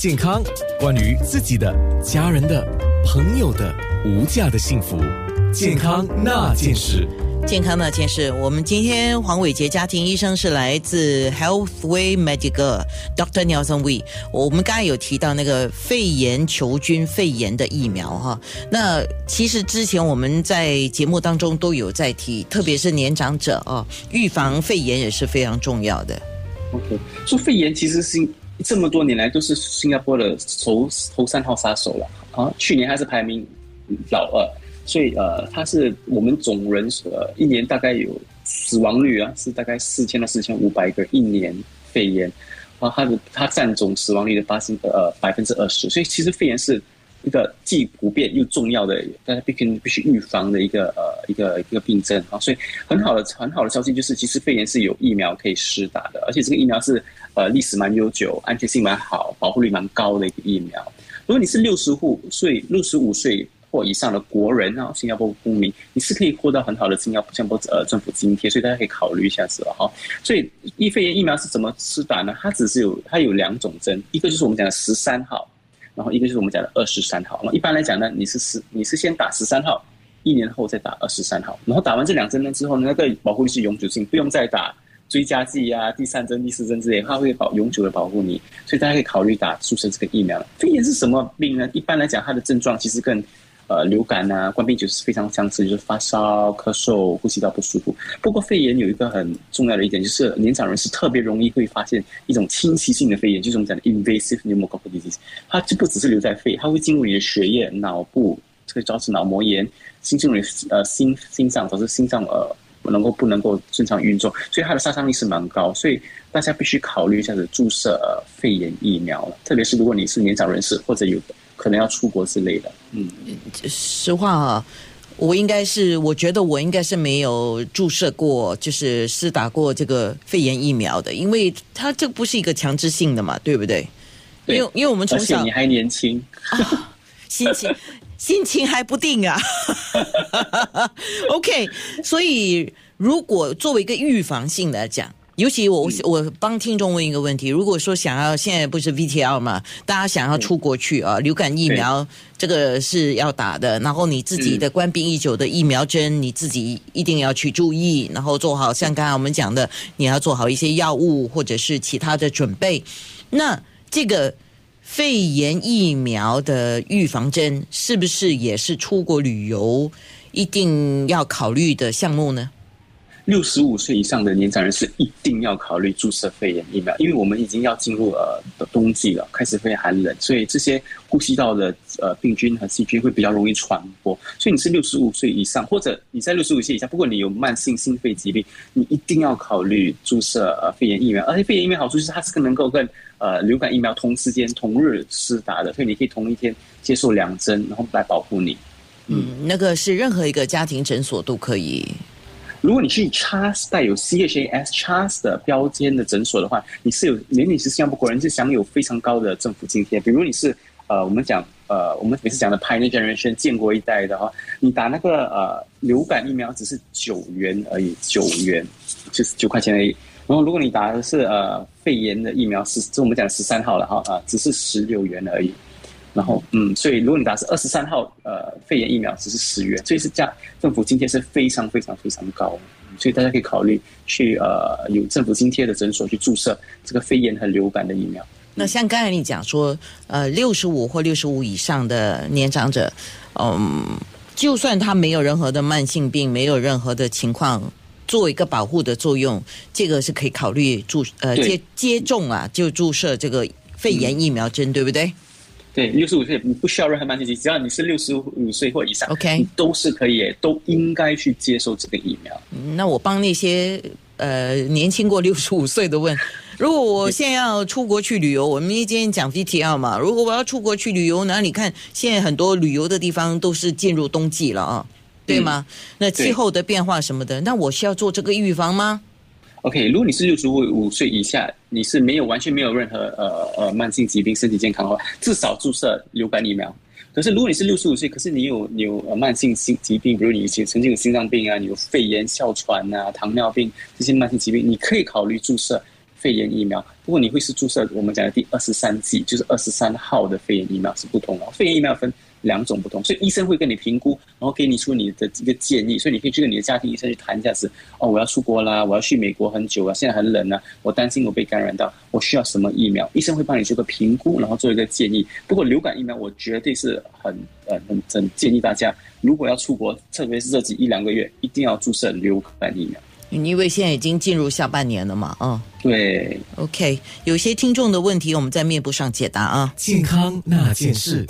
健康，关于自己的、家人的、朋友的无价的幸福，健康那件事。健康那件事，我们今天黄伟杰家庭医生是来自 Healthway Medical Dr. Nelson Wee。我们刚才有提到那个肺炎球菌肺炎的疫苗哈，那其实之前我们在节目当中都有在提，特别是年长者啊，预防肺炎也是非常重要的。OK，说肺炎其实是。这么多年来都是新加坡的头头三号杀手了啊！去年还是排名老二，所以呃，它是我们总人呃一年大概有死亡率啊，是大概四千到四千五百个一年肺炎啊，它的它占总死亡率的八十呃百分之二十，所以其实肺炎是一个既普遍又重要的，大家必须必须预防的一个呃一个一个病症啊，所以很好的很好的消息就是，其实肺炎是有疫苗可以施打的，而且这个疫苗是。呃，历史蛮悠久，安全性蛮好，保护率蛮高的一个疫苗。如果你是六十户岁、六十五岁或以上的国人啊，新加坡公民，你是可以获得很好的新加坡呃政府津贴，所以大家可以考虑一下子了哈。所以疫肺炎疫苗是怎么施打呢？它只是有它有两种针，一个就是我们讲的十三号，然后一个就是我们讲的二十三号。那一般来讲呢，你是十你是先打十三号，一年后再打二十三号，然后打完这两针呢之后呢，那个保护力是永久性，不用再打。追加剂啊，第三针、第四针之类，它会保永久的保护你，所以大家可以考虑打注射这个疫苗。肺炎是什么病呢？一般来讲，它的症状其实跟呃流感啊、冠病毒是非常相似，就是发烧、咳嗽、呼吸道不舒服。不过肺炎有一个很重要的一点，就是年长人是特别容易会发现一种侵袭性的肺炎，就是我们讲的 invasive pneumococcal disease。它就不只是留在肺，它会进入你的血液、脑部，可以导致脑膜炎，进入你呃心心脏，导致心脏呃。能够不能够正常运作，所以它的杀伤力是蛮高，所以大家必须考虑一下子注射肺炎疫苗了。特别是如果你是年长人士或者有可能要出国之类的。嗯，实话啊，我应该是我觉得我应该是没有注射过，就是施打过这个肺炎疫苗的，因为它这不是一个强制性的嘛，对不对？对，因为因为我们从小你还年轻，啊心情。心情还不定啊，OK，所以如果作为一个预防性来讲，尤其我我帮听众问一个问题：如果说想要现在不是 VTL 嘛，大家想要出国去啊，流感疫苗这个是要打的，然后你自己的官兵已久的疫苗针，你自己一定要去注意，然后做好像刚才我们讲的，你要做好一些药物或者是其他的准备，那这个。肺炎疫苗的预防针是不是也是出国旅游一定要考虑的项目呢？六十五岁以上的年长人士一定要考虑注射肺炎疫苗，因为我们已经要进入呃冬季了，开始会寒冷，所以这些呼吸道的呃病菌和细菌会比较容易传播。所以你是六十五岁以上，或者你在六十五岁以下，不过你有慢性心肺疾病，你一定要考虑注射呃肺炎疫苗。而且肺炎疫苗好处就是它是能够跟呃流感疫苗同时间同日施打的，所以你可以同一天接受两针，然后来保护你。嗯，那个是任何一个家庭诊所都可以。如果你去 CHAS 带有 CHAS CHAS 的标签的诊所的话，你是有，连你是新加坡国人，是享有非常高的政府津贴。比如你是呃，我们讲呃，我们每次讲的 Pioneer Generation 建国一代的话，你打那个呃流感疫苗只是九元而已，九元就是九块钱而已。然后如果你打的是呃肺炎的疫苗，是就我们讲十三号了哈啊，只是十六元而已。然后，嗯，所以如果你打是二十三号，呃，肺炎疫苗只是十元，所以是价政府津贴是非常非常非常高，所以大家可以考虑去呃有政府津贴的诊所去注射这个肺炎和流感的疫苗。那像刚才你讲说，呃，六十五或六十五以上的年长者，嗯，就算他没有任何的慢性病，没有任何的情况，做一个保护的作用，这个是可以考虑注呃接接种啊，就注射这个肺炎疫苗针，对不对？对，六十五岁你不需要任何慢性疾病，只要你是六十五岁或以上，OK，都是可以，都应该去接受这个疫苗。那我帮那些呃年轻过六十五岁的问，如果我现在要出国去旅游，我们今天讲 VTL 嘛，如果我要出国去旅游，那你看现在很多旅游的地方都是进入冬季了啊，对吗？那气候的变化什么的，那我需要做这个预防吗？OK，如果你是六十五五岁以下，你是没有完全没有任何呃呃慢性疾病、身体健康的话，至少注射流感疫苗。可是如果你是六十五岁，可是你有你有慢性心疾病，比如你以前曾经有心脏病啊，你有肺炎、哮喘啊、糖尿病这些慢性疾病，你可以考虑注射肺炎疫苗。不过你会是注射我们讲的第二十三剂，就是二十三号的肺炎疫苗是不同的。肺炎疫苗分。两种不同，所以医生会跟你评估，然后给你出你的一个建议，所以你可以去跟你的家庭医生去谈一下子。哦，我要出国啦，我要去美国很久啊，现在很冷啊，我担心我被感染到，我需要什么疫苗？医生会帮你做个评估，然后做一个建议。不过流感疫苗，我绝对是很呃很很建议大家，如果要出国，特别是这几一两个月，一定要注射流感疫苗。因为现在已经进入下半年了嘛，嗯，对，OK，有些听众的问题，我们在面部上解答啊。健康那件事。